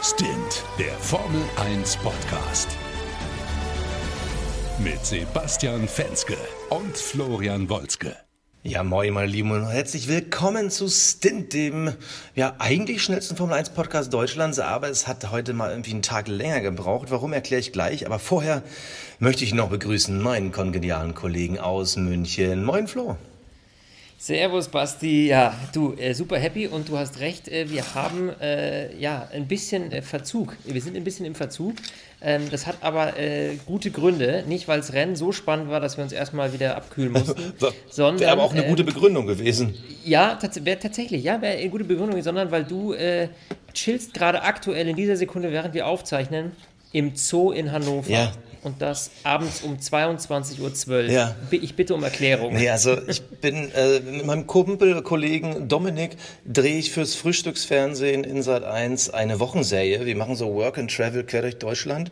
Stint, der Formel 1 Podcast. Mit Sebastian Fenske und Florian Wolzke. Ja, moin, meine Lieben, und herzlich willkommen zu Stint, dem ja eigentlich schnellsten Formel 1 Podcast Deutschlands, aber es hat heute mal irgendwie einen Tag länger gebraucht. Warum erkläre ich gleich, aber vorher möchte ich noch begrüßen meinen kongenialen Kollegen aus München. Moin, Flo. Servus, Basti. Ja, du, äh, super happy und du hast recht, äh, wir haben äh, ja ein bisschen äh, Verzug. Wir sind ein bisschen im Verzug. Ähm, das hat aber äh, gute Gründe. Nicht, weil das Rennen so spannend war, dass wir uns erstmal wieder abkühlen mussten. sondern. Wäre aber auch eine gute ähm, Begründung gewesen. Ja, tats wäre tatsächlich, ja, wäre eine gute Begründung, sondern weil du äh, chillst gerade aktuell in dieser Sekunde, während wir aufzeichnen, im Zoo in Hannover. Ja, und das abends um 22.12 Uhr. Ja. Ich bitte um Erklärung. Nee, also ich bin äh, mit meinem Kumpel, Kollegen Dominik, drehe ich fürs Frühstücksfernsehen in Sat 1 eine Wochenserie. Wir machen so Work and Travel quer durch Deutschland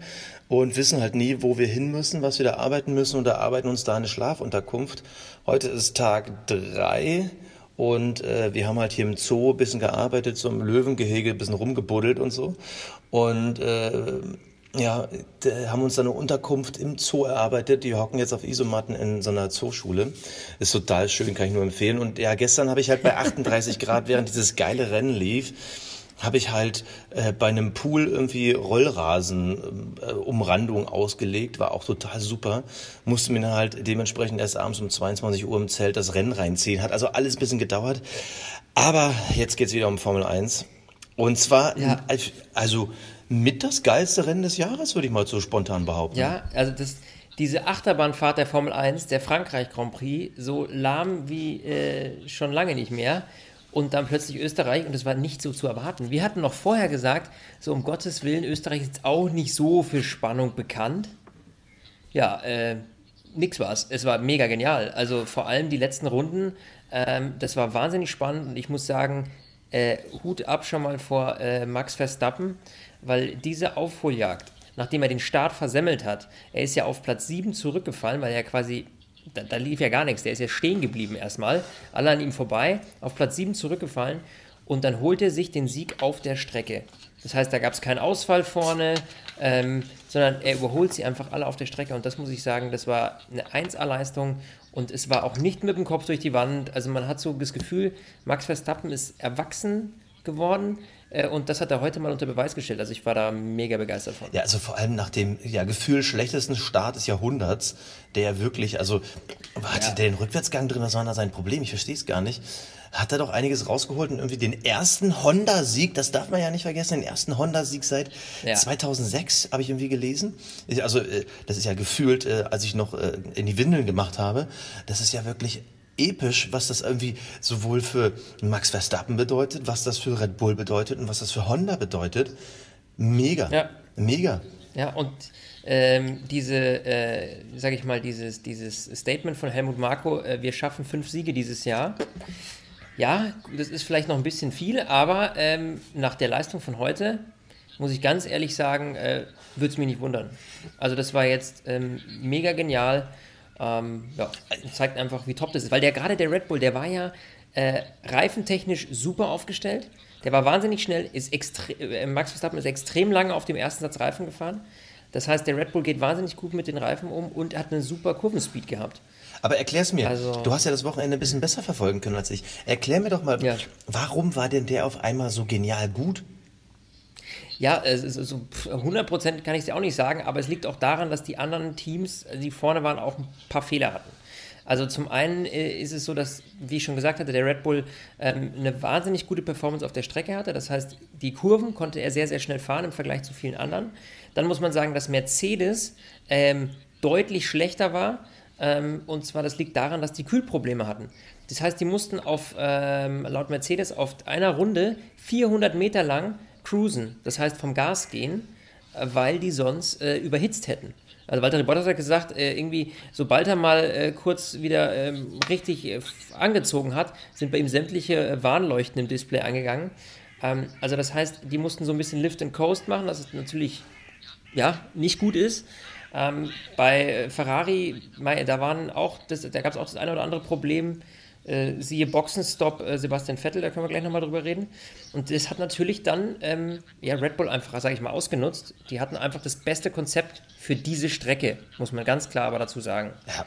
und wissen halt nie, wo wir hin müssen, was wir da arbeiten müssen und erarbeiten uns da eine Schlafunterkunft. Heute ist Tag drei. Und äh, wir haben halt hier im Zoo ein bisschen gearbeitet, so im Löwengehege ein bisschen rumgebuddelt und so. Und äh, ja, haben uns eine Unterkunft im Zoo erarbeitet. Die hocken jetzt auf Isomatten in so einer Zooschule. Ist total schön, kann ich nur empfehlen. Und ja, gestern habe ich halt bei 38 Grad, während dieses geile Rennen lief, habe ich halt äh, bei einem Pool irgendwie Rollrasen äh, Umrandung ausgelegt, war auch total super. Musste mir dann halt dementsprechend erst abends um 22 Uhr im Zelt das Rennen reinziehen. Hat also alles ein bisschen gedauert. Aber jetzt geht's wieder um Formel 1. Und zwar, ja. also mit das geilste Rennen des Jahres, würde ich mal so spontan behaupten. Ja, also das, diese Achterbahnfahrt der Formel 1, der Frankreich Grand Prix, so lahm wie äh, schon lange nicht mehr. Und dann plötzlich Österreich und das war nicht so zu erwarten. Wir hatten noch vorher gesagt, so um Gottes Willen, Österreich ist auch nicht so für Spannung bekannt. Ja, äh, nix war's. Es war mega genial. Also vor allem die letzten Runden, ähm, das war wahnsinnig spannend und ich muss sagen, äh, Hut ab schon mal vor äh, Max Verstappen weil diese Aufholjagd, nachdem er den Start versemmelt hat, er ist ja auf Platz 7 zurückgefallen, weil er quasi, da, da lief ja gar nichts, der ist ja stehen geblieben erstmal, alle an ihm vorbei, auf Platz 7 zurückgefallen und dann holt er sich den Sieg auf der Strecke. Das heißt, da gab es keinen Ausfall vorne, ähm, sondern er überholt sie einfach alle auf der Strecke. Und das muss ich sagen, das war eine 1A-Leistung und es war auch nicht mit dem Kopf durch die Wand. Also man hat so das Gefühl, Max Verstappen ist erwachsen geworden. Äh, und das hat er heute mal unter Beweis gestellt. Also ich war da mega begeistert von. Ja, also vor allem nach dem ja, Gefühl schlechtesten Start des Jahrhunderts, der wirklich, also hatte ja. der den Rückwärtsgang drin, was war da sein Problem? Ich verstehe es gar nicht. Hat er doch einiges rausgeholt und irgendwie den ersten Honda-Sieg, das darf man ja nicht vergessen, den ersten Honda-Sieg seit ja. 2006, habe ich irgendwie gelesen. Also äh, das ist ja gefühlt, äh, als ich noch in die Windeln gemacht habe, das ist ja wirklich episch, was das irgendwie sowohl für Max Verstappen bedeutet, was das für Red Bull bedeutet und was das für Honda bedeutet. Mega. Ja. Mega. Ja, und ähm, diese, äh, sage ich mal, dieses, dieses Statement von Helmut Marko, äh, wir schaffen fünf Siege dieses Jahr. Ja, das ist vielleicht noch ein bisschen viel, aber ähm, nach der Leistung von heute, muss ich ganz ehrlich sagen, äh, würde es mich nicht wundern. Also das war jetzt ähm, mega genial. Ähm, ja, zeigt einfach, wie top das ist. Weil der gerade der Red Bull, der war ja äh, reifentechnisch super aufgestellt. Der war wahnsinnig schnell, ist äh, Max Verstappen ist extrem lange auf dem ersten Satz Reifen gefahren. Das heißt, der Red Bull geht wahnsinnig gut mit den Reifen um und hat eine super Kurvenspeed gehabt. Aber erklär's mir. Also, du hast ja das Wochenende ein bisschen besser verfolgen können als ich. Erklär mir doch mal, ja. warum war denn der auf einmal so genial gut? Ja, so 100% kann ich es ja auch nicht sagen, aber es liegt auch daran, dass die anderen Teams, die vorne waren, auch ein paar Fehler hatten. Also zum einen äh, ist es so, dass, wie ich schon gesagt hatte, der Red Bull ähm, eine wahnsinnig gute Performance auf der Strecke hatte. Das heißt, die Kurven konnte er sehr, sehr schnell fahren im Vergleich zu vielen anderen. Dann muss man sagen, dass Mercedes ähm, deutlich schlechter war. Ähm, und zwar, das liegt daran, dass die Kühlprobleme hatten. Das heißt, die mussten auf, ähm, laut Mercedes auf einer Runde 400 Meter lang cruisen, das heißt vom Gas gehen, äh, weil die sonst äh, überhitzt hätten. Also Walter Bottas hat gesagt, äh, irgendwie, sobald er mal äh, kurz wieder ähm, richtig äh, angezogen hat, sind bei ihm sämtliche äh, Warnleuchten im Display angegangen. Ähm, also das heißt, die mussten so ein bisschen Lift and Coast machen, was natürlich ja, nicht gut ist. Ähm, bei Ferrari, da waren auch das, da gab es auch das eine oder andere Problem Äh, siehe Boxenstopp äh, Sebastian Vettel, da können wir gleich nochmal drüber reden. Und das hat natürlich dann ähm, ja, Red Bull einfach, sage ich mal, ausgenutzt. Die hatten einfach das beste Konzept für diese Strecke, muss man ganz klar aber dazu sagen. Ja,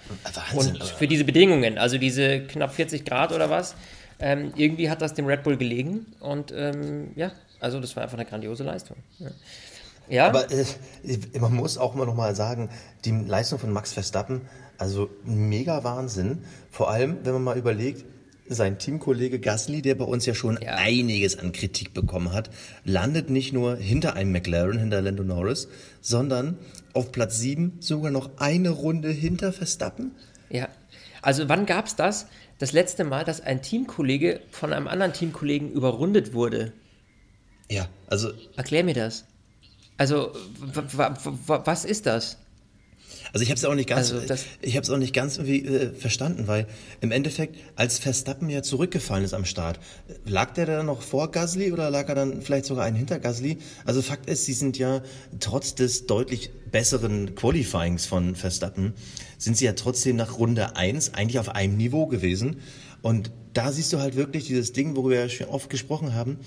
Wahnsinn. Und für diese Bedingungen, also diese knapp 40 Grad oder was, ähm, irgendwie hat das dem Red Bull gelegen. Und ähm, ja, also das war einfach eine grandiose Leistung. Ja. Ja. Aber äh, man muss auch immer noch mal sagen, die Leistung von Max Verstappen, also mega Wahnsinn. Vor allem, wenn man mal überlegt, sein Teamkollege Gasly, der bei uns ja schon ja. einiges an Kritik bekommen hat, landet nicht nur hinter einem McLaren, hinter Lando Norris, sondern auf Platz 7 sogar noch eine Runde hinter Verstappen. Ja, also wann gab es das? Das letzte Mal, dass ein Teamkollege von einem anderen Teamkollegen überrundet wurde. Ja, also. Erklär mir das. Also, was ist das? Also ich habe es auch nicht ganz, also ich habe es auch nicht ganz irgendwie äh, verstanden, weil im Endeffekt, als Verstappen ja zurückgefallen ist am Start, lag der dann noch vor Gasly oder lag er dann vielleicht sogar einen hinter Gasly? Also Fakt ist, sie sind ja trotz des deutlich besseren Qualifyings von Verstappen, sind sie ja trotzdem nach Runde 1 eigentlich auf einem Niveau gewesen. Und da siehst du halt wirklich dieses Ding, worüber wir ja schon oft gesprochen haben.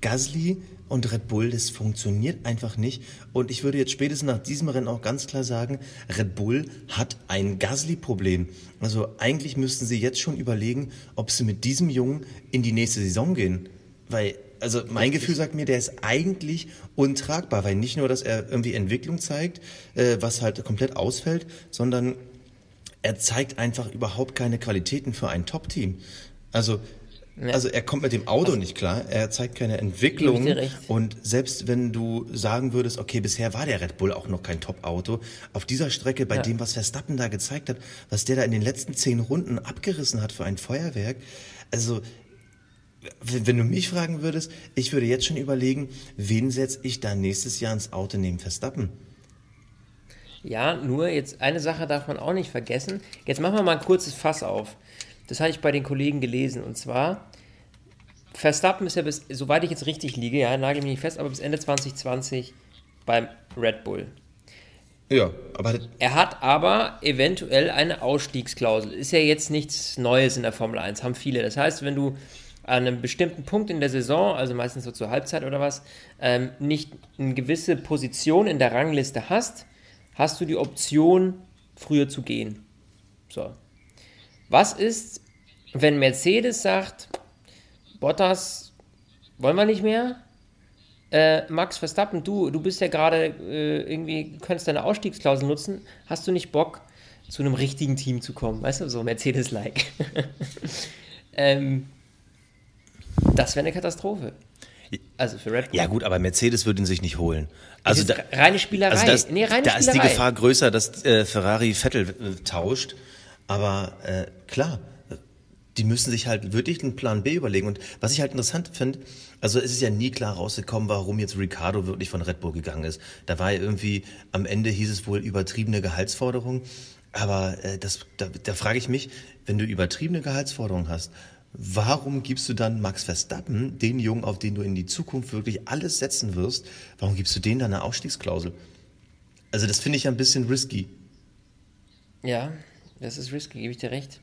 Gasly und Red Bull, das funktioniert einfach nicht. Und ich würde jetzt spätestens nach diesem Rennen auch ganz klar sagen, Red Bull hat ein Gasly-Problem. Also eigentlich müssten sie jetzt schon überlegen, ob sie mit diesem Jungen in die nächste Saison gehen. Weil, also mein Gefühl sagt mir, der ist eigentlich untragbar, weil nicht nur, dass er irgendwie Entwicklung zeigt, äh, was halt komplett ausfällt, sondern er zeigt einfach überhaupt keine Qualitäten für ein Top-Team. Also ja. Also er kommt mit dem Auto also, nicht klar, er zeigt keine Entwicklung. Und selbst wenn du sagen würdest, okay, bisher war der Red Bull auch noch kein Top-Auto, auf dieser Strecke, bei ja. dem, was Verstappen da gezeigt hat, was der da in den letzten zehn Runden abgerissen hat für ein Feuerwerk, also wenn du mich fragen würdest, ich würde jetzt schon überlegen, wen setze ich da nächstes Jahr ins Auto neben Verstappen? Ja, nur jetzt eine Sache darf man auch nicht vergessen. Jetzt machen wir mal ein kurzes Fass auf. Das habe ich bei den Kollegen gelesen. Und zwar, Verstappen ist ja bis, soweit ich jetzt richtig liege, ja, nagel mich nicht fest, aber bis Ende 2020 beim Red Bull. Ja, aber. Er hat aber eventuell eine Ausstiegsklausel. Ist ja jetzt nichts Neues in der Formel 1, haben viele. Das heißt, wenn du an einem bestimmten Punkt in der Saison, also meistens so zur Halbzeit oder was, ähm, nicht eine gewisse Position in der Rangliste hast, hast du die Option, früher zu gehen. So. Was ist, wenn Mercedes sagt, Bottas wollen wir nicht mehr? Äh, Max Verstappen, du, du bist ja gerade äh, irgendwie, könntest deine Ausstiegsklausel nutzen. Hast du nicht Bock, zu einem richtigen Team zu kommen? Weißt du, so Mercedes-like. ähm, das wäre eine Katastrophe. Also für Red Bull. Ja gut, aber Mercedes würde ihn sich nicht holen. Also da, reine Spielerei. Also das, nee, reine da Spielerei. ist die Gefahr größer, dass äh, Ferrari Vettel äh, tauscht. Aber äh, klar, die müssen sich halt wirklich einen Plan B überlegen. Und was ich halt interessant finde, also es ist ja nie klar rausgekommen, warum jetzt Ricardo wirklich von Red Bull gegangen ist. Da war ja irgendwie, am Ende hieß es wohl übertriebene Gehaltsforderung. Aber äh, das, da, da frage ich mich, wenn du übertriebene Gehaltsforderungen hast, warum gibst du dann Max Verstappen, den Jungen, auf den du in die Zukunft wirklich alles setzen wirst, warum gibst du denen dann eine Ausstiegsklausel? Also das finde ich ein bisschen risky. Ja, das ist risky, gebe ich dir recht.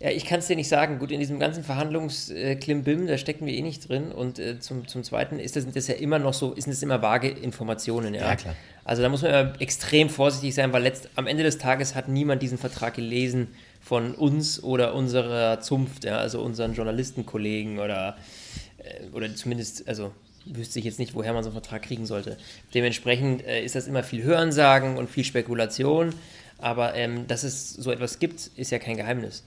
Ja, ich kann es dir nicht sagen. Gut, in diesem ganzen Verhandlungsklimbim, da stecken wir eh nicht drin. Und äh, zum, zum Zweiten ist das, das ja immer noch so, sind das immer vage Informationen. Ja? ja, klar. Also da muss man immer extrem vorsichtig sein, weil letzt, am Ende des Tages hat niemand diesen Vertrag gelesen von uns oder unserer Zunft, ja? also unseren Journalistenkollegen oder, äh, oder zumindest, also wüsste ich jetzt nicht, woher man so einen Vertrag kriegen sollte. Dementsprechend äh, ist das immer viel Hörensagen und viel Spekulation. Aber ähm, dass es so etwas gibt, ist ja kein Geheimnis.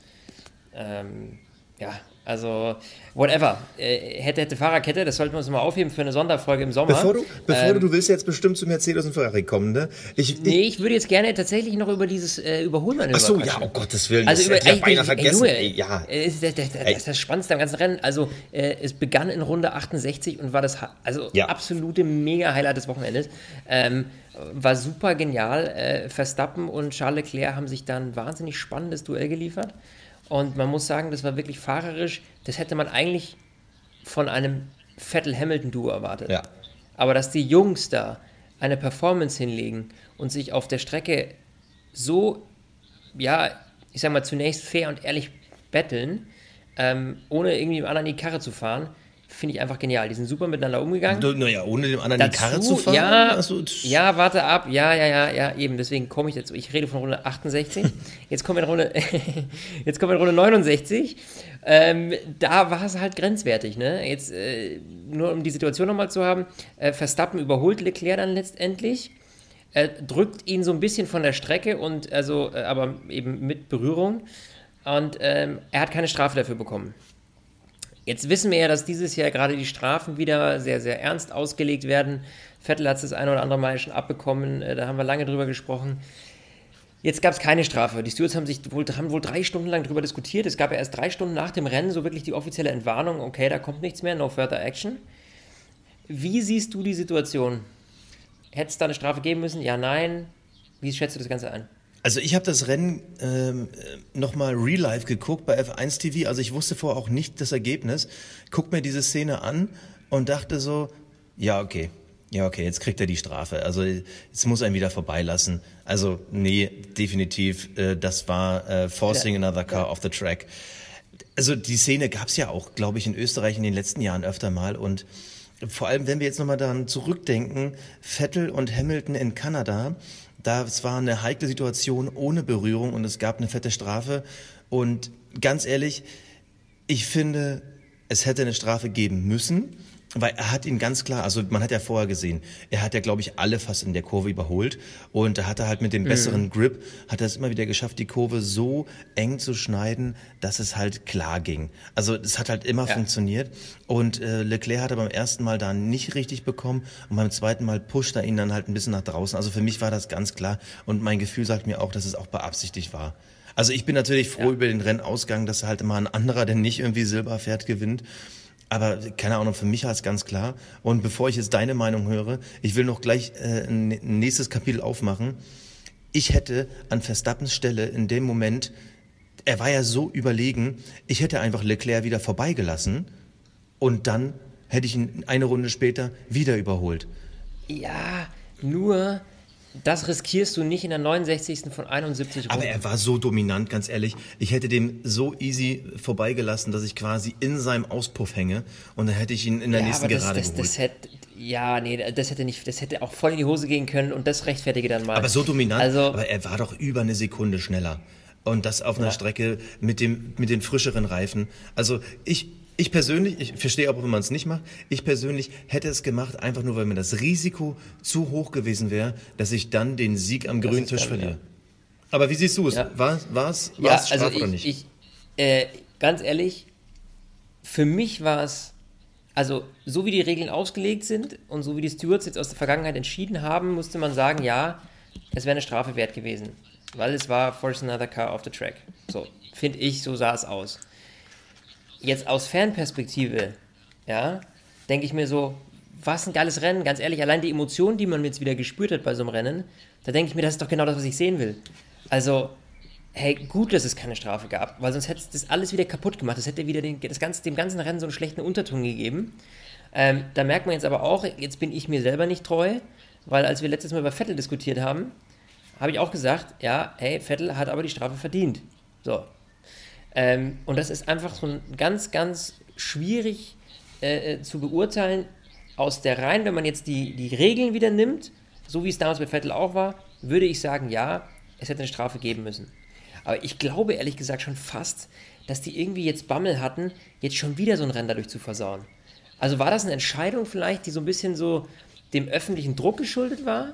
Ähm, ja, also whatever. Äh, hätte, hätte Fahrerkette, das sollten wir uns mal aufheben für eine Sonderfolge im Sommer. Bevor du, bevor ähm, du, du willst jetzt bestimmt zu Mercedes und Ferrari kommen, ne? Ich, ich, nee, ich würde jetzt gerne tatsächlich noch über dieses äh, Überholmanöver Ach so, ja, oh Gottes Willen, also das über, ich vergessen. Ey, Junge, ja. Äh, das, das, das, das, ist das Spannendste am ganzen Rennen. Also äh, es begann in Runde 68 und war das also ja. absolute Mega-Highlight des Wochenendes. Ähm, war super genial. Äh, Verstappen und Charles Leclerc haben sich dann ein wahnsinnig spannendes Duell geliefert. Und man muss sagen, das war wirklich fahrerisch. Das hätte man eigentlich von einem Vettel-Hamilton-Duo erwartet. Ja. Aber dass die Jungs da eine Performance hinlegen und sich auf der Strecke so, ja, ich sag mal, zunächst fair und ehrlich betteln, ähm, ohne irgendwie dem anderen in die Karre zu fahren, finde ich einfach genial. Die sind super miteinander umgegangen. Naja, ohne dem anderen Dazu, die Karre zu fahren? Ja, Also, ja, warte ab. Ja, ja, ja, ja, eben. Deswegen komme ich dazu. Ich rede von Runde 68. Jetzt kommen wir in Runde, jetzt kommen wir in Runde 69. Ähm, da war es halt grenzwertig. Ne? Jetzt, äh, nur um die Situation nochmal zu haben, äh, Verstappen überholt Leclerc dann letztendlich. Er drückt ihn so ein bisschen von der Strecke und also, äh, aber eben mit Berührung. Und ähm, er hat keine Strafe dafür bekommen. Jetzt wissen wir ja, dass dieses Jahr gerade die Strafen wieder sehr, sehr ernst ausgelegt werden. Vettel hat es das eine oder andere Mal schon abbekommen, äh, da haben wir lange drüber gesprochen. Jetzt gab es keine Strafe. Die Stewards haben sich wohl, haben wohl drei Stunden lang darüber diskutiert. Es gab ja erst drei Stunden nach dem Rennen so wirklich die offizielle Entwarnung, okay, da kommt nichts mehr, no further action. Wie siehst du die Situation? Hätte es da eine Strafe geben müssen? Ja, nein. Wie schätzt du das Ganze ein? Also ich habe das Rennen ähm, nochmal real life geguckt bei F1 TV. Also ich wusste vorher auch nicht das Ergebnis. Guck mir diese Szene an und dachte so, ja, okay. Ja, okay, jetzt kriegt er die Strafe. Also jetzt muss er ihn wieder vorbeilassen. Also nee, definitiv, äh, das war äh, forcing Ja. another car off the track. Also die Szene gab's ja auch, glaube ich, in Österreich in den letzten Jahren öfter mal. Und vor allem, wenn wir jetzt nochmal daran zurückdenken, Vettel und Hamilton in Kanada, das war eine heikle Situation ohne Berührung und es gab eine fette Strafe. Und ganz ehrlich, ich finde, es hätte eine Strafe geben müssen, weil er hat ihn ganz klar, also man hat ja vorher gesehen, er hat ja, glaube ich, alle fast in der Kurve überholt und da hat er halt mit dem besseren Grip, hat er es immer wieder geschafft, die Kurve so eng zu schneiden, dass es halt klar ging. Also es hat halt immer Ja. funktioniert und äh, Leclerc hat er beim ersten Mal da nicht richtig bekommen und beim zweiten Mal pusht er ihn dann halt ein bisschen nach draußen. Also für mich war das ganz klar und mein Gefühl sagt mir auch, dass es auch beabsichtigt war. Also ich bin natürlich froh Ja. über den Rennausgang, dass halt immer ein anderer, der nicht irgendwie Silber fährt, gewinnt. Aber keine Ahnung, für mich war es ganz klar. Und bevor ich jetzt deine Meinung höre, ich will noch gleich äh, ein nächstes Kapitel aufmachen. Ich hätte an Verstappens Stelle in dem Moment, er war ja so überlegen, ich hätte einfach Leclerc wieder vorbeigelassen und dann hätte ich ihn eine Runde später wieder überholt. Ja, nur das riskierst du nicht in der 69. von 71 Runden. Aber er war so dominant, ganz ehrlich. Ich hätte dem so easy vorbeigelassen, dass ich quasi in seinem Auspuff hänge und dann hätte ich ihn in der ja, nächsten aber das, Gerade das, geholt. das hätte, ja, nee, das hätte nicht, das hätte auch voll in die Hose gehen können und das rechtfertige dann mal. Aber so dominant, Also, aber er war doch über eine Sekunde schneller. Und das auf einer Ja. Strecke mit, dem, mit den frischeren Reifen. Also ich, ich persönlich, ich verstehe aber, wenn man es nicht macht, ich persönlich hätte es gemacht, einfach nur, weil mir das Risiko zu hoch gewesen wäre, dass ich dann den Sieg am grünen Tisch verliere. ja. Aber wie siehst du es? Ja. War es war's, ja, war's also oder ich, nicht? ich äh, ganz ehrlich, für mich war es, also so wie die Regeln ausgelegt sind und so wie die Stewards jetzt aus der Vergangenheit entschieden haben, musste man sagen, ja, es wäre eine Strafe wert gewesen. Weil es war Force Another Car off the Track. So, finde ich, so sah es aus. Jetzt aus Fanperspektive, ja, denke ich mir so, was ein geiles Rennen, ganz ehrlich, allein die Emotionen, die man jetzt wieder gespürt hat bei so einem Rennen, da denke ich mir, das ist doch genau das, was ich sehen will. Also, hey, gut, dass es keine Strafe gab, weil sonst hätte es das alles wieder kaputt gemacht. Das hätte wieder den, das ganze, dem ganzen Rennen so einen schlechten Unterton gegeben. Ähm, da merkt man jetzt aber auch, jetzt bin ich mir selber nicht treu, weil als wir letztes Mal über Vettel diskutiert haben, habe ich auch gesagt, ja, hey, Vettel hat aber die Strafe verdient. So. Ähm, und das ist einfach so ein ganz, ganz schwierig äh, äh, zu beurteilen aus der Reihen, wenn man jetzt die, die Regeln wieder nimmt, so wie es damals bei Vettel auch war, würde ich sagen, ja, es hätte eine Strafe geben müssen. Aber ich glaube ehrlich gesagt schon fast, dass die irgendwie jetzt Bammel hatten, jetzt schon wieder so ein Rennen dadurch zu versauen. Also war das eine Entscheidung vielleicht, die so ein bisschen so dem öffentlichen Druck geschuldet war?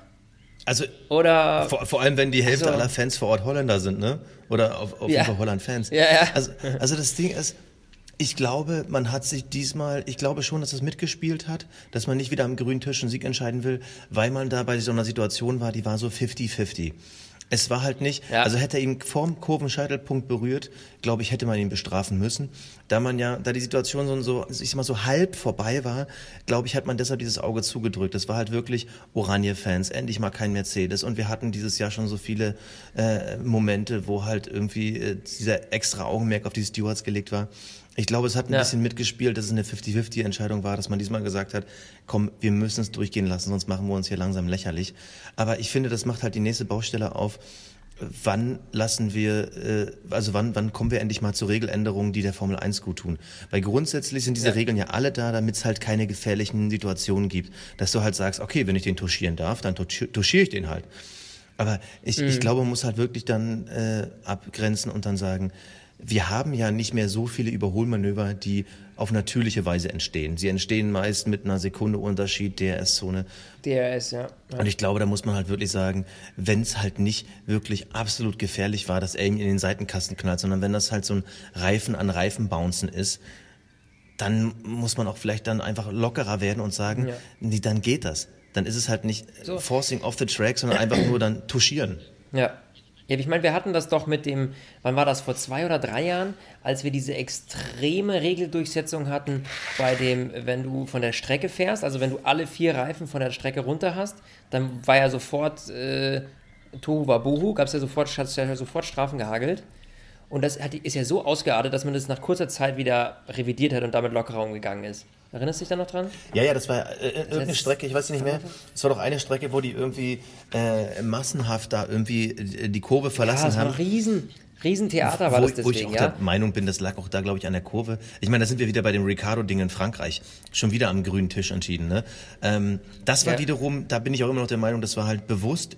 Also Oder vor, vor allem, wenn die Hälfte Also- aller Fans vor Ort Holländer sind, ne? Oder auf, auf Ja. jeden Fall Holland-Fans. Ja, ja. Also, also das Ding ist, ich glaube, man hat sich diesmal, ich glaube schon, dass es mitgespielt hat, dass man nicht wieder am grünen Tisch einen Sieg entscheiden will, weil man da bei so einer Situation war, die war so 50-50. Es war halt nicht, Ja. also hätte er ihn vorm Kurvenscheitelpunkt berührt, glaube ich, hätte man ihn bestrafen müssen. Da man ja, da die Situation so, so ich sag mal so halb vorbei war, glaube ich, hat man deshalb dieses Auge zugedrückt. Es war halt wirklich Oranje-Fans, endlich mal kein Mercedes. Und wir hatten dieses Jahr schon so viele äh, Momente, wo halt irgendwie äh, dieser extra Augenmerk auf die Stewards gelegt war. Ich glaube, es hat ein Ja. bisschen mitgespielt, dass es eine 50-50-Entscheidung war, dass man diesmal gesagt hat, komm, wir müssen es durchgehen lassen, sonst machen wir uns hier langsam lächerlich. Aber ich finde, das macht halt die nächste Baustelle auf. wann lassen wir, äh, also wann, wann kommen wir endlich mal zu Regeländerungen, die der Formel 1 gut tun? Weil grundsätzlich sind diese ja. Regeln ja alle da, damit es halt keine gefährlichen Situationen gibt. Dass du halt sagst, okay, wenn ich den touchieren darf, dann touchiere ich den halt. Aber ich, mhm. ich glaube, man muss halt wirklich dann äh, abgrenzen und dann sagen, wir haben ja nicht mehr so viele Überholmanöver, die auf natürliche Weise entstehen. Sie entstehen meist mit einer Sekunde Unterschied, DRS-Zone. DRS, ja. ja. Und ich glaube, da muss man halt wirklich sagen, wenn es halt nicht wirklich absolut gefährlich war, dass er ihm in den Seitenkasten knallt, sondern wenn das halt so ein Reifen an Reifen bouncen ist, dann muss man auch vielleicht dann einfach lockerer werden und sagen, ja. nee, dann geht das. Dann ist es halt nicht so. forcing off the track, sondern einfach nur dann touchieren. Ja, ja, ich meine, wir hatten das doch mit dem, wann war das, vor zwei oder drei Jahren, als wir diese extreme Regeldurchsetzung hatten bei dem, wenn du von der Strecke fährst, also wenn du alle vier Reifen von der Strecke runter hast, dann war ja sofort äh, Tohu Wabohu, gab es ja sofort, ja sofort Strafen gehagelt. Und das hat, ist ja so ausgeartet, dass man das nach kurzer Zeit wieder revidiert hat und damit lockerer umgegangen ist. Erinnerst du dich da noch dran? Ja, ja, das war äh, äh irgendeine Strecke, ich weiß nicht mehr. Es war doch eine Strecke, wo die irgendwie äh, massenhaft da irgendwie äh, die Kurve verlassen ja, das haben. War ein riesen, Riesentheater war wo, das deswegen, Wo ich auch ja? der Meinung bin, das lag auch da, glaube ich, an der Kurve. Ich meine, da sind wir wieder bei dem Ricardo-Ding in Frankreich. Schon wieder am grünen Tisch entschieden. Ne? Ähm, das war ja. wiederum, da bin ich auch immer noch der Meinung, das war halt bewusst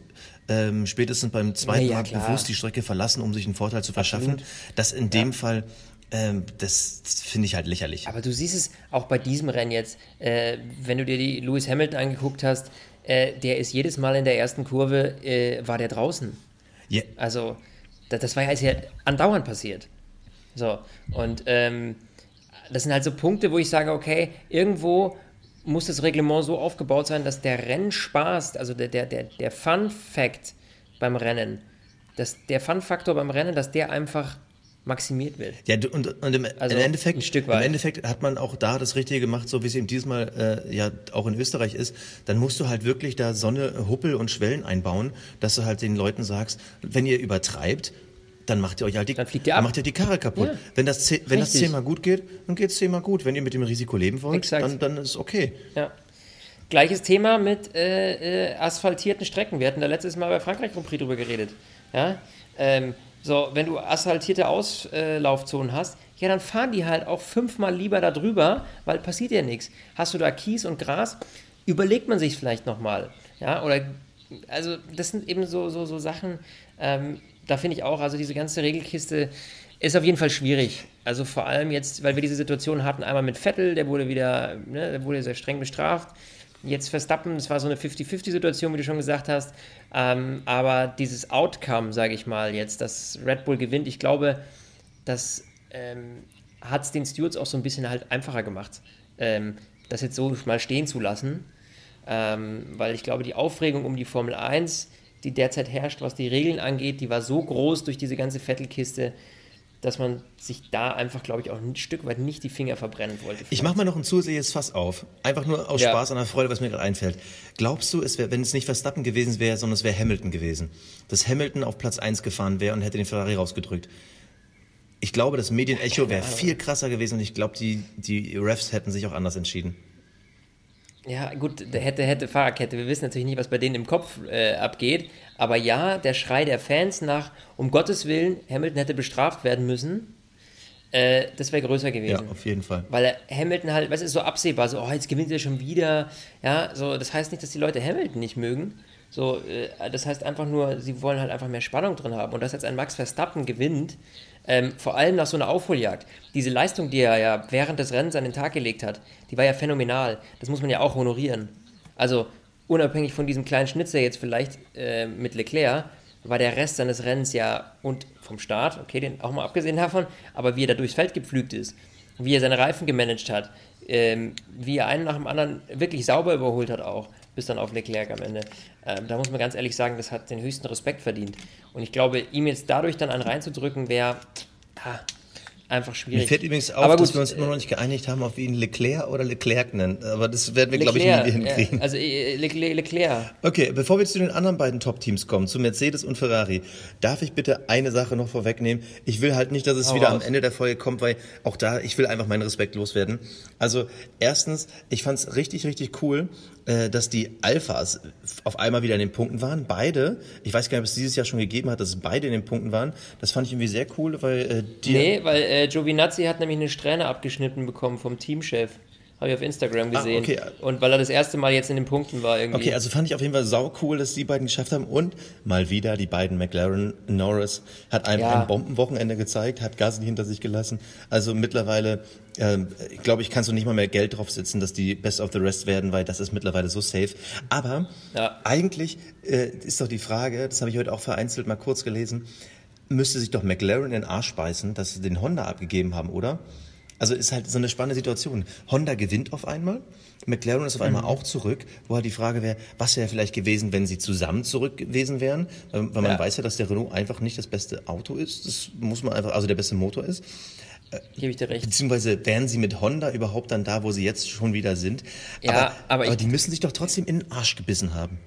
ähm, spätestens beim zweiten ja, Mal bewusst die Strecke verlassen, um sich einen Vorteil zu verschaffen. Absolut. Das in dem Fall ähm, das, das finde ich halt lächerlich. Aber du siehst es auch bei diesem Rennen jetzt, äh, wenn du dir die Lewis Hamilton angeguckt hast, äh, der ist jedes Mal in der ersten Kurve, äh, war der draußen. Yeah. Also, das, das war ja, ja andauernd passiert. So, und ähm, das sind halt so Punkte, wo ich sage, okay, irgendwo muss das Reglement so aufgebaut sein, dass der Rennspaß, also der, der, der, der Fun-Fact beim Rennen, dass der Fun-Faktor beim Rennen, dass der einfach maximiert wird. Ja, und, und im, also im, Endeffekt, im Endeffekt hat man auch da das Richtige gemacht, so wie es eben diesmal äh, ja auch in Österreich ist. Dann musst du halt wirklich da Sonne, Huppel und Schwellen einbauen, dass du halt den Leuten sagst, wenn ihr übertreibt, dann macht ihr euch halt die, dann fliegt ihr ab. macht ihr die Karre kaputt. Ja. Wenn das, wenn das zehnmal gut geht, dann geht es zehnmal gut. Wenn ihr mit dem Risiko leben wollt, dann, dann ist es okay. Ja. Gleiches Thema mit äh, äh, asphaltierten Strecken. Wir hatten da letztes Mal bei Frankreich Grand Prix drüber geredet. Ja? Ähm, so, wenn du asphaltierte Auslaufzonen hast, ja, dann fahren die halt auch fünfmal lieber da drüber, weil passiert ja nichts. Hast du da Kies und Gras, überlegt man sich vielleicht nochmal. Ja, oder, also, das sind eben so, so, so Sachen, ähm, da finde ich auch, also diese ganze Regelkiste ist auf jeden Fall schwierig. Also vor allem jetzt, weil wir diese Situation hatten, einmal mit Vettel, der wurde wieder, ne, der wurde sehr streng bestraft. Jetzt Verstappen, das war so eine 50-50-Situation, wie du schon gesagt hast. Ähm, aber dieses Outcome, sage ich mal jetzt, dass Red Bull gewinnt, ich glaube, das ähm, hat es den Stewards auch so ein bisschen halt einfacher gemacht, ähm, das jetzt so mal stehen zu lassen. Ähm, weil ich glaube, die Aufregung um die Formel 1, die derzeit herrscht, was die Regeln angeht, die war so groß durch diese ganze Vettelkiste, dass man sich da einfach, glaube ich, auch ein Stück weit nicht die Finger verbrennen wollte. Ich mache mal noch ein zusätzliches Fass auf. Einfach nur aus ja. Spaß und der Freude, was mir gerade einfällt. Glaubst du, es wär, wenn es nicht Verstappen gewesen wäre, sondern es wäre Hamilton gewesen, dass Hamilton auf Platz 1 gefahren wäre und hätte den Ferrari rausgedrückt? Ich glaube, das Medienecho wäre viel krasser gewesen und ich glaube, die, die Refs hätten sich auch anders entschieden. Ja, gut, hätte, hätte Fahrerkette. Wir wissen natürlich nicht, was bei denen im Kopf äh, abgeht. Aber ja, der Schrei der Fans nach, um Gottes Willen, Hamilton hätte bestraft werden müssen, äh, das wäre größer gewesen. Ja, auf jeden Fall. Weil Hamilton halt, was ist so absehbar, so, oh, jetzt gewinnt er schon wieder. Ja, so, das heißt nicht, dass die Leute Hamilton nicht mögen. So, äh, das heißt einfach nur, sie wollen halt einfach mehr Spannung drin haben. Und dass jetzt ein Max Verstappen gewinnt, ähm, vor allem nach so einer Aufholjagd. Diese Leistung, die er ja während des Rennens an den Tag gelegt hat, die war ja phänomenal. Das muss man ja auch honorieren. Also unabhängig von diesem kleinen Schnitzer jetzt vielleicht äh, mit Leclerc, war der Rest seines Rennens ja und vom Start, okay, den auch mal abgesehen davon, aber wie er da durchs Feld gepflügt ist, wie er seine Reifen gemanagt hat, ähm, wie er einen nach dem anderen wirklich sauber überholt hat auch, bis dann auf Leclerc am Ende. Ähm, da muss man ganz ehrlich sagen, das hat den höchsten Respekt verdient. Und ich glaube, ihm jetzt dadurch dann einen reinzudrücken, wäre einfach schwierig. Mir fällt übrigens auf, gut, dass wir uns immer noch nicht geeinigt haben, ob wir ihn Leclerc oder Leclerc nennen. Aber das werden wir, glaube ich, nie hinkriegen. also äh, Leclerc, Leclerc. Okay, bevor wir zu den anderen beiden Top-Teams kommen, zu Mercedes und Ferrari, darf ich bitte eine Sache noch vorwegnehmen? Ich will halt nicht, dass es oh, wieder am Ende der Folge kommt, weil auch da, ich will einfach meinen Respekt loswerden. Also erstens, ich fand es richtig, richtig cool, äh, dass die Alphas auf einmal wieder in den Punkten waren. Beide, ich weiß gar nicht, ob es dieses Jahr schon gegeben hat, dass beide in den Punkten waren. Das fand ich irgendwie sehr cool, weil äh, die. Nee, weil äh, Giovinazzi hat nämlich eine Strähne abgeschnitten bekommen vom Teamchef. Habe ich auf Instagram Ah, gesehen. okay. Und weil er das erste Mal jetzt in den Punkten war irgendwie. Okay, also fand ich auf jeden Fall sau cool, dass die beiden geschafft haben und mal wieder die beiden McLaren Norris hat einem Ja. ein Bombenwochenende gezeigt, hat Gasly hinter sich gelassen. Also mittlerweile, ich glaube ich, kannst du nicht mal mehr Geld drauf setzen, dass die Best of the Rest werden, weil das ist mittlerweile so safe. Aber Ja. eigentlich äh, ist doch die Frage, das habe ich heute auch vereinzelt mal kurz gelesen, müsste sich doch McLaren in den Arsch beißen, dass sie den Honda abgegeben haben, oder? Also ist halt so eine spannende Situation. Honda gewinnt auf einmal, McLaren ist auf einmal auch zurück, wo halt die Frage wäre, was wäre vielleicht gewesen, wenn sie zusammen zurück gewesen wären, weil, weil man Ja. weiß ja, dass der Renault einfach nicht das beste Auto ist, das muss man einfach, also der beste Motor ist. Gebe ich dir recht. Beziehungsweise wären sie mit Honda überhaupt dann da, wo sie jetzt schon wieder sind. Ja, aber, aber ich- die müssen sich doch trotzdem in den Arsch gebissen haben.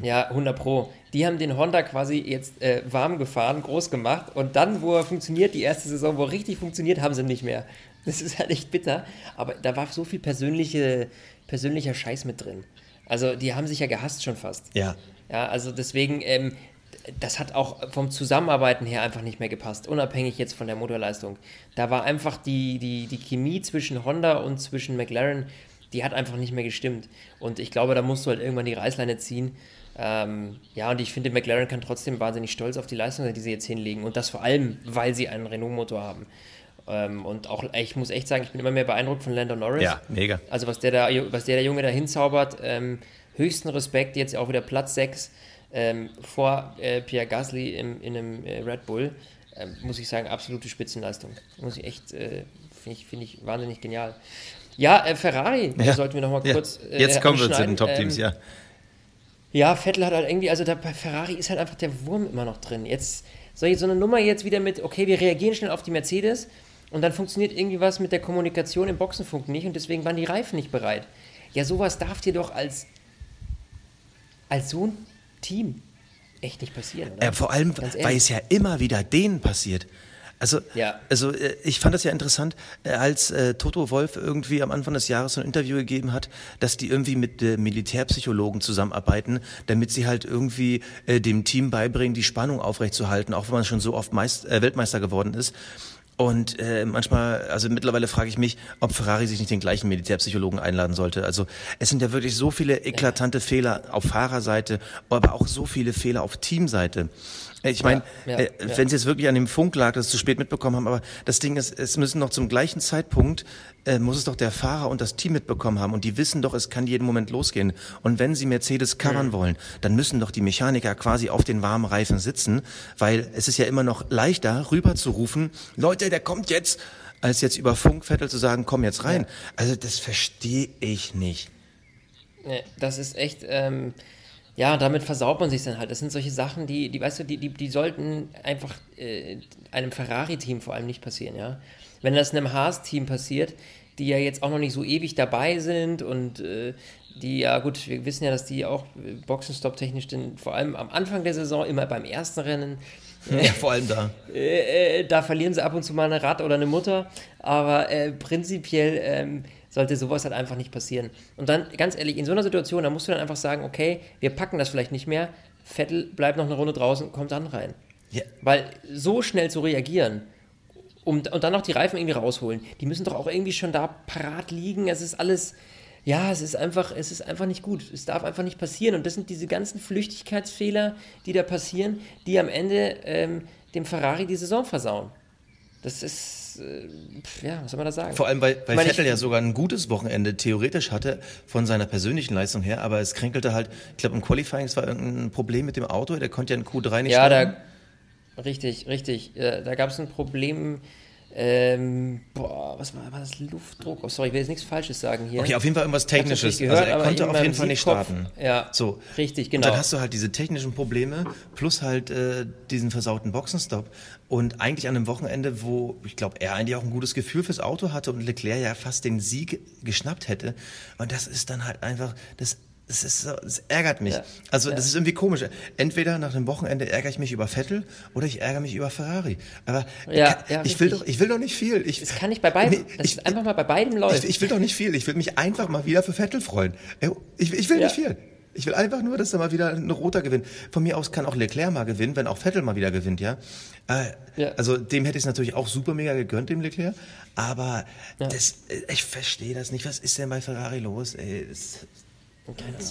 Ja, 100 Pro. Die haben den Honda quasi jetzt äh, warm gefahren, groß gemacht und dann, wo er funktioniert, die erste Saison, wo er richtig funktioniert, haben sie nicht mehr. Das ist halt echt bitter. Aber da war so viel persönliche, persönlicher Scheiß mit drin. Also die haben sich ja gehasst schon fast. Ja. Ja, also deswegen, ähm, das hat auch vom Zusammenarbeiten her einfach nicht mehr gepasst, unabhängig jetzt von der Motorleistung. Da war einfach die, die, die Chemie zwischen Honda und zwischen McLaren, die hat einfach nicht mehr gestimmt. Und ich glaube, da musst du halt irgendwann die Reißleine ziehen. Ähm, ja, und ich finde, McLaren kann trotzdem wahnsinnig stolz auf die Leistung sein, die sie jetzt hinlegen. Und das vor allem, weil sie einen Renault-Motor haben. Ähm, und auch, ich muss echt sagen, ich bin immer mehr beeindruckt von Lando Norris. Ja, mega. Also was der, da, was der, der Junge da hinzaubert, ähm, höchsten Respekt, jetzt auch wieder Platz 6 ähm, vor äh, Pierre Gasly im, in einem äh, Red Bull, ähm, muss ich sagen, absolute Spitzenleistung. Muss ich echt, äh, finde ich, find ich wahnsinnig genial. Ja, äh, Ferrari, Ja. sollten wir nochmal Ja. kurz. Äh, Jetzt kommen wir zu den Top-Teams, Ähm, ja. Ja, Vettel hat halt irgendwie, also da bei Ferrari ist halt einfach der Wurm immer noch drin. Jetzt soll ich so eine Nummer jetzt wieder mit, okay, wir reagieren schnell auf die Mercedes und dann funktioniert irgendwie was mit der Kommunikation im Boxenfunk nicht und deswegen waren die Reifen nicht bereit. Ja, sowas darf dir doch als, als so ein Team echt nicht passieren? Ja, vor allem, weil es ja immer wieder denen passiert. Also, Ja. also äh, ich fand das ja interessant, äh, als äh, Toto Wolf irgendwie am Anfang des Jahres so ein Interview gegeben hat, dass die irgendwie mit äh, Militärpsychologen zusammenarbeiten, damit sie halt irgendwie äh, dem Team beibringen, die Spannung aufrechtzuerhalten, auch wenn man schon so oft Meist, äh, Weltmeister geworden ist. Und äh, manchmal, also mittlerweile frage ich mich, ob Ferrari sich nicht den gleichen Militärpsychologen einladen sollte. Also es sind ja wirklich so viele eklatante Fehler auf Fahrerseite, aber auch so viele Fehler auf Teamseite. Ich meine, Ja, ja, ja. wenn es jetzt wirklich an dem Funk lag, dass es zu spät mitbekommen haben, aber das Ding ist, es müssen noch zum gleichen Zeitpunkt, äh, muss es doch der Fahrer und das Team mitbekommen haben und die wissen doch, es kann jeden Moment losgehen. Und wenn sie Mercedes covern Mhm. wollen, dann müssen doch die Mechaniker quasi auf den warmen Reifen sitzen, weil es ist ja immer noch leichter, rüber zu rufen, Leute, der kommt jetzt, als jetzt über Funkvettel zu sagen, komm jetzt rein. Also das verstehe ich nicht. Nee, das ist echt, ähm, ja, damit versaut man sich dann halt. Das sind solche Sachen, die, die weißt du, die, die, die sollten einfach äh, einem Ferrari-Team vor allem nicht passieren, ja. Wenn das einem Haas-Team passiert, die ja jetzt auch noch nicht so ewig dabei sind und äh, die, ja gut, wir wissen ja, dass die auch äh, Boxenstopp-technisch denn vor allem am Anfang der Saison, immer beim ersten Rennen, Ja, vor allem da. äh, da verlieren sie ab und zu mal eine Rad oder eine Mutter, aber äh, prinzipiell ähm, sollte sowas halt einfach nicht passieren. Und dann, ganz ehrlich, in so einer Situation, da musst du dann einfach sagen, okay, wir packen das vielleicht nicht mehr, Vettel bleibt noch eine Runde draußen, kommt dann rein. Ja. Weil so schnell zu reagieren um, und dann noch die Reifen irgendwie rausholen, die müssen doch auch irgendwie schon da parat liegen, es ist alles... Ja, es ist einfach, es ist einfach nicht gut. Es darf einfach nicht passieren. Und das sind diese ganzen Flüchtigkeitsfehler, die da passieren, die am Ende ähm, dem Ferrari die Saison versauen. Das ist, äh, ja, was soll man da sagen? Vor allem, weil, weil Ich meine, Vettel ja sogar ein gutes Wochenende theoretisch hatte von seiner persönlichen Leistung her, aber es kränkelte halt, ich glaube im Qualifying, es war irgendein Problem mit dem Auto, der konnte ja in Q3 nicht Ja, starten. da, richtig, richtig. Äh, da gab es ein Problem. Ähm, boah, was war, war das? Luftdruck? Oh, sorry, ich will jetzt nichts Falsches sagen hier. Okay, auf jeden Fall irgendwas Technisches. gehört, also er konnte auf jeden Fall nicht starten. Ja, so. richtig, Und genau. dann hast du halt diese technischen Probleme plus halt äh, diesen versauten Boxenstopp und eigentlich an einem Wochenende, wo ich glaube, er eigentlich auch ein gutes Gefühl fürs Auto hatte und Leclerc ja fast den Sieg geschnappt hätte. Und das ist dann halt einfach, das es, ist so, es ärgert mich. Ja. Also das ist irgendwie komisch. Entweder nach dem Wochenende ärgere ich mich über Vettel oder ich ärgere mich über Ferrari. Aber ja, kann, ja, ich will doch, ich will doch nicht viel. Ich, das kann ich bei beiden. Nee, ich, einfach mal bei beiden läuft. Ich, ich, will doch nicht viel. Ich will mich einfach mal wieder für Vettel freuen. Ich, ich will nicht viel. Ich will einfach nur, dass er mal wieder ein roter gewinnt. Von mir aus kann auch Leclerc mal gewinnen, wenn auch Vettel mal wieder gewinnt, ja. Äh, ja. Also dem hätte ich es natürlich auch super mega gegönnt, dem Leclerc. Aber ja. das, äh, ich verstehe das nicht. Was ist denn bei Ferrari los? Ey, das, keine Ahnung.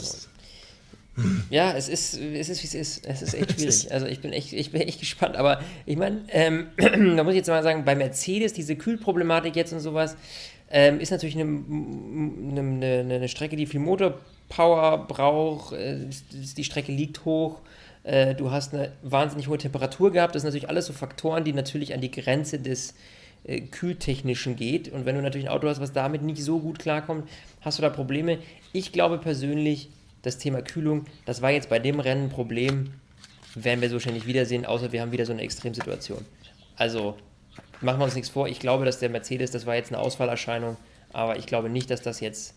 Ja, es ist, es ist, wie es ist. Es ist echt schwierig. Also ich bin echt, ich bin echt gespannt. Aber ich meine, ähm, da muss ich jetzt mal sagen, bei Mercedes, diese Kühlproblematik jetzt und sowas, ähm, ist natürlich eine, eine, eine, Strecke, die viel Motorpower braucht. Äh, die Strecke liegt hoch. Äh, du hast eine wahnsinnig hohe Temperatur gehabt. Das sind natürlich alles so Faktoren, die natürlich an die Grenze des äh, Kühltechnischen geht. Und wenn du natürlich ein Auto hast, was damit nicht so gut klarkommt, hast du da Probleme. Ich glaube persönlich, das Thema Kühlung, das war jetzt bei dem Rennen ein Problem, werden wir so schnell nicht wiedersehen, außer wir haben wieder so eine Extremsituation. Also machen wir uns nichts vor. Ich glaube, dass der Mercedes, das war jetzt eine Ausfallerscheinung, aber ich glaube nicht, dass das jetzt,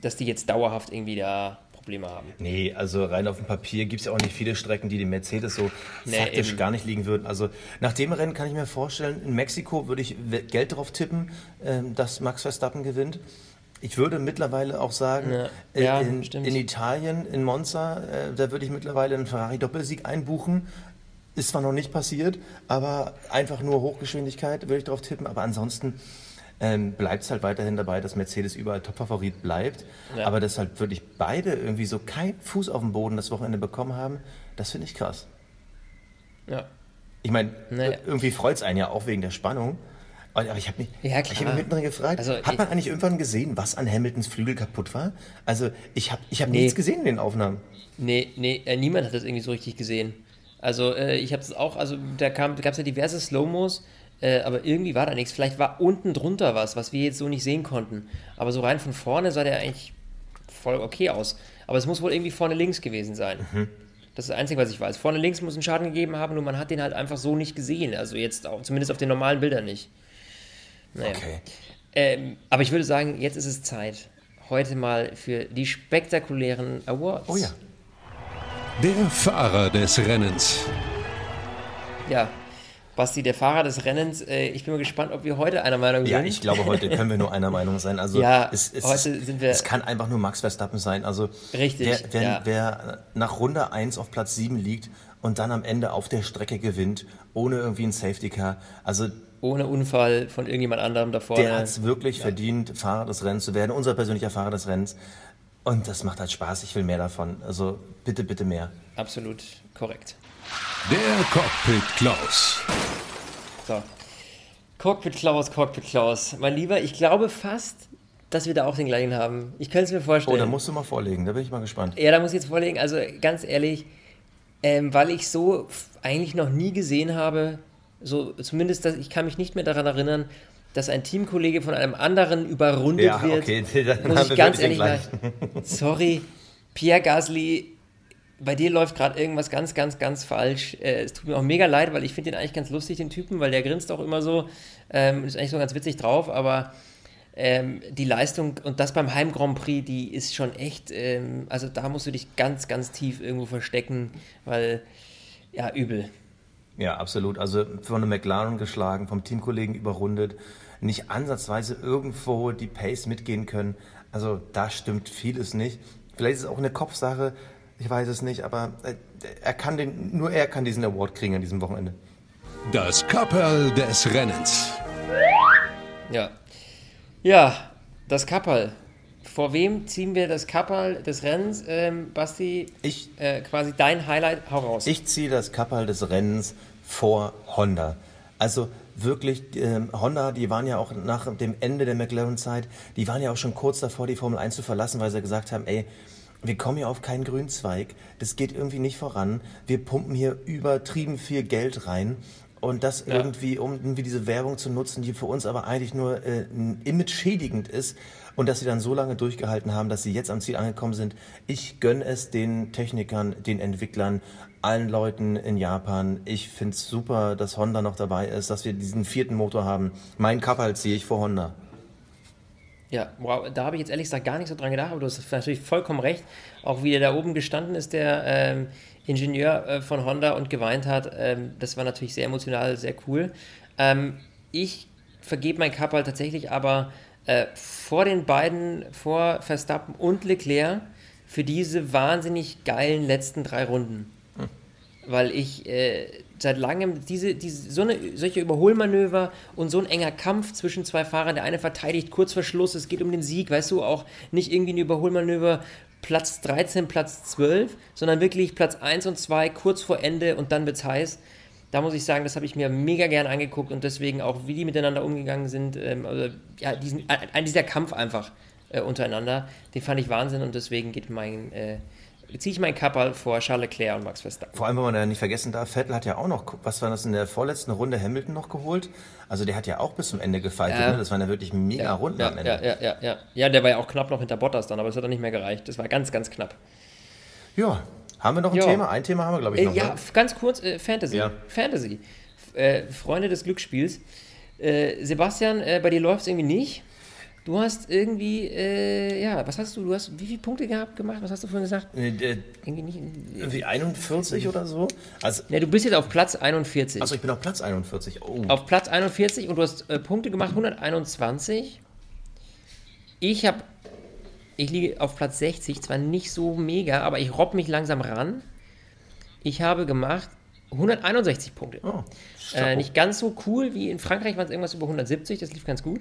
dass die jetzt dauerhaft irgendwie da Probleme haben. Nee, also rein auf dem Papier gibt es ja auch nicht viele Strecken, die dem Mercedes so nee, faktisch eben. gar nicht liegen würden. Also nach dem Rennen kann ich mir vorstellen, in Mexiko würde ich Geld darauf tippen, ähm, dass Max Verstappen gewinnt. Ich würde mittlerweile auch sagen, ja, äh, ja, in, Italien, in Monza, äh, da würde ich mittlerweile einen Ferrari-Doppelsieg einbuchen. Ist zwar noch nicht passiert, aber einfach nur Hochgeschwindigkeit würde ich darauf tippen. Aber ansonsten ähm, bleibt es halt weiterhin dabei, dass Mercedes überall Topfavorit bleibt. Ja. Aber dass halt wirklich beide irgendwie so keinen Fuß auf dem Boden das Wochenende bekommen haben, das finde ich krass. Ja. Ich meine, naja. irgendwie freut es einen ja auch wegen der Spannung. Aber ich habe mich, ja, ich hab mich mittendrin gefragt, also, hat man eigentlich irgendwann gesehen, was an Hamiltons Flügel kaputt war? Also ich habe ich hab nee. nichts gesehen in den Aufnahmen. Nee, nee, äh, niemand hat das irgendwie so richtig gesehen. Also äh, ich habe es auch, also da gab es ja diverse Slow-Mos, äh, aber irgendwie war da nichts. Vielleicht war unten drunter was, was wir jetzt so nicht sehen konnten. Aber so rein von vorne sah der eigentlich voll okay aus. Aber es muss wohl irgendwie vorne links gewesen sein. Mhm. Das ist das Einzige, was ich weiß. Vorne links muss einen Schaden gegeben haben, nur man hat den halt einfach so nicht gesehen. Also jetzt auch, zumindest auf den normalen Bildern nicht. Naja. Okay. Ähm, aber ich würde sagen, jetzt ist es Zeit, heute mal für die spektakulären Awards. Oh ja. Der Fahrer des Rennens. Ja, Basti, der Fahrer des Rennens, äh, ich bin mal gespannt, ob wir heute einer Meinung sind. Ja, ich glaube, heute können wir nur einer Meinung sein. Also ja, es, es, heute sind wir. Es kann einfach nur Max Verstappen sein. Also richtig. Wer, wer, ja. wer nach Runde 1 auf Platz 7 liegt und dann am Ende auf der Strecke gewinnt, ohne irgendwie ein Safety Car. Also ohne Unfall von irgendjemand anderem davor. Der hat es wirklich ja. verdient, Fahrer des Rennens zu werden, unser persönlicher Fahrer des Rennens. Und das macht halt Spaß, ich will mehr davon. Also bitte, bitte mehr. Absolut korrekt. Der Cockpit Klaus. So. Cockpit Klaus, Cockpit Klaus. Mein Lieber, ich glaube fast, dass wir da auch den gleichen haben. Ich könnte es mir vorstellen. Oh, da musst du mal vorlegen, da bin ich mal gespannt. Ja, da muss ich jetzt vorlegen. Also ganz ehrlich, ähm, weil ich so eigentlich noch nie gesehen habe, so zumindest, dass ich kann mich nicht mehr daran erinnern, dass ein Teamkollege von einem anderen überrundet ja, wird. Okay, dann muss ich ganz ehrlich sagen, sorry, Pierre Gasly bei dir läuft gerade irgendwas ganz, ganz, ganz falsch. Äh, es tut mir auch mega leid, weil ich finde den eigentlich ganz lustig, den Typen, weil der grinst auch immer so. Ähm, ist eigentlich so ganz witzig drauf, aber ähm, die Leistung und das beim Heim Grand Prix, die ist schon echt, ähm, also da musst du dich ganz, ganz tief irgendwo verstecken, weil, ja, übel. Ja, absolut. Also von einem McLaren geschlagen, vom Teamkollegen überrundet, nicht ansatzweise irgendwo die Pace mitgehen können. Also da stimmt vieles nicht. Vielleicht ist es auch eine Kopfsache, ich weiß es nicht, aber äh, er kann den, nur er kann diesen Award kriegen an diesem Wochenende. Das Kapperl des Rennens. Ja. Ja, das Kapperl. Vor wem ziehen wir das Kapperl des Rennens? Ähm, Basti, ich, äh, quasi dein Highlight, hau raus. Ich ziehe das Kapperl des Rennens vor Honda. Also wirklich, äh, Honda, die waren ja auch nach dem Ende der McLaren-Zeit, die waren ja auch schon kurz davor, die Formel 1 zu verlassen, weil sie gesagt haben, ey, wir kommen hier auf keinen Grünzweig, das geht irgendwie nicht voran, wir pumpen hier übertrieben viel Geld rein und das ja. irgendwie, um irgendwie diese Werbung zu nutzen, die für uns aber eigentlich nur äh, image schädigend ist und dass sie dann so lange durchgehalten haben, dass sie jetzt am Ziel angekommen sind. Ich gönne es den Technikern, den Entwicklern, allen Leuten in Japan. Ich finde es super, dass Honda noch dabei ist, dass wir diesen vierten Motor haben. Mein Kappal ziehe ich vor Honda. Ja, wow, da habe ich jetzt ehrlich gesagt gar nicht so dran gedacht, aber du hast natürlich vollkommen recht. Auch wie er da oben gestanden ist, der ähm, Ingenieur äh, von Honda und geweint hat, ähm, das war natürlich sehr emotional, sehr cool. Ähm, ich vergebe mein Cup halt tatsächlich aber äh, vor den beiden, vor Verstappen und Leclerc, für diese wahnsinnig geilen letzten drei Runden. Hm. Weil ich äh, seit langem diese, diese, so eine, solche Überholmanöver und so ein enger Kampf zwischen zwei Fahrern, der eine verteidigt kurz vor Schluss, es geht um den Sieg, weißt du, auch nicht irgendwie ein Überholmanöver Platz 13, Platz 12, sondern wirklich Platz 1 und 2 kurz vor Ende und dann wird's heiß. Da muss ich sagen, das habe ich mir mega gern angeguckt und deswegen auch, wie die miteinander umgegangen sind. Ähm, also, ja, diesen, ein, dieser Kampf einfach äh, untereinander, den fand ich Wahnsinn und deswegen geht mein, äh, ziehe ich meinen Kappal vor Charles Leclerc und Max Verstappen. Vor allem, wenn man da nicht vergessen darf, Vettel hat ja auch noch, was war das in der vorletzten Runde, Hamilton noch geholt? Also der hat ja auch bis zum Ende gefeitet, ja. ne? Das waren ja wirklich mega ja, Runden ja, am Ende. Ja, ja, ja, ja. Ja, der war ja auch knapp noch hinter Bottas dann, aber es hat dann nicht mehr gereicht. Das war ganz, ganz knapp. Ja, haben wir noch ein jo. Thema? Ein Thema haben wir, glaube ich, noch. Äh, ja, ne? ganz kurz, äh, Fantasy. Ja. Fantasy. Äh, Freunde des Glücksspiels. Äh, Sebastian, äh, bei dir läuft es irgendwie nicht. Du hast irgendwie, äh, ja, was hast du, du hast wie viele Punkte gehabt gemacht? Was hast du vorhin gesagt? Äh, irgendwie nicht. Irgendwie 41 oder so? Also, ja, du bist jetzt auf Platz 41. Achso, ich bin auf Platz 41. Oh. Auf Platz 41 und du hast äh, Punkte gemacht, 121. Ich habe, ich liege auf Platz 60, zwar nicht so mega, aber ich robb mich langsam ran. Ich habe gemacht 161 Punkte. Oh, äh, nicht ganz so cool wie in Frankreich waren es irgendwas über 170, das lief ganz gut.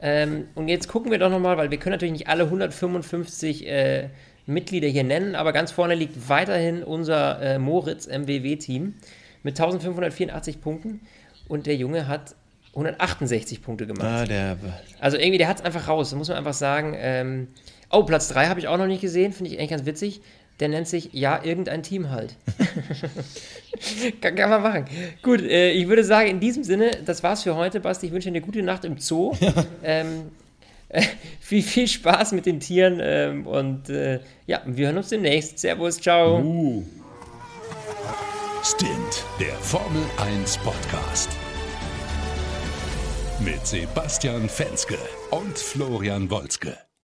Ähm, und jetzt gucken wir doch nochmal, weil wir können natürlich nicht alle 155 äh, Mitglieder hier nennen, aber ganz vorne liegt weiterhin unser äh, Moritz MWW-Team mit 1584 Punkten und der Junge hat 168 Punkte gemacht. Ah, der also irgendwie, der hat es einfach raus, muss man einfach sagen. Ähm, oh, Platz 3 habe ich auch noch nicht gesehen, finde ich eigentlich ganz witzig der nennt sich ja irgendein Team halt. kann, kann, man machen. Gut, äh, ich würde sagen, in diesem Sinne, das war's für heute, Basti. Ich wünsche dir eine gute Nacht im Zoo. Ja. Ähm, äh, viel, viel Spaß mit den Tieren ähm, und äh, ja, wir hören uns demnächst. Servus, ciao. Uh. Stint, der Formel 1 Podcast. Mit Sebastian Fenske und Florian Wolzke.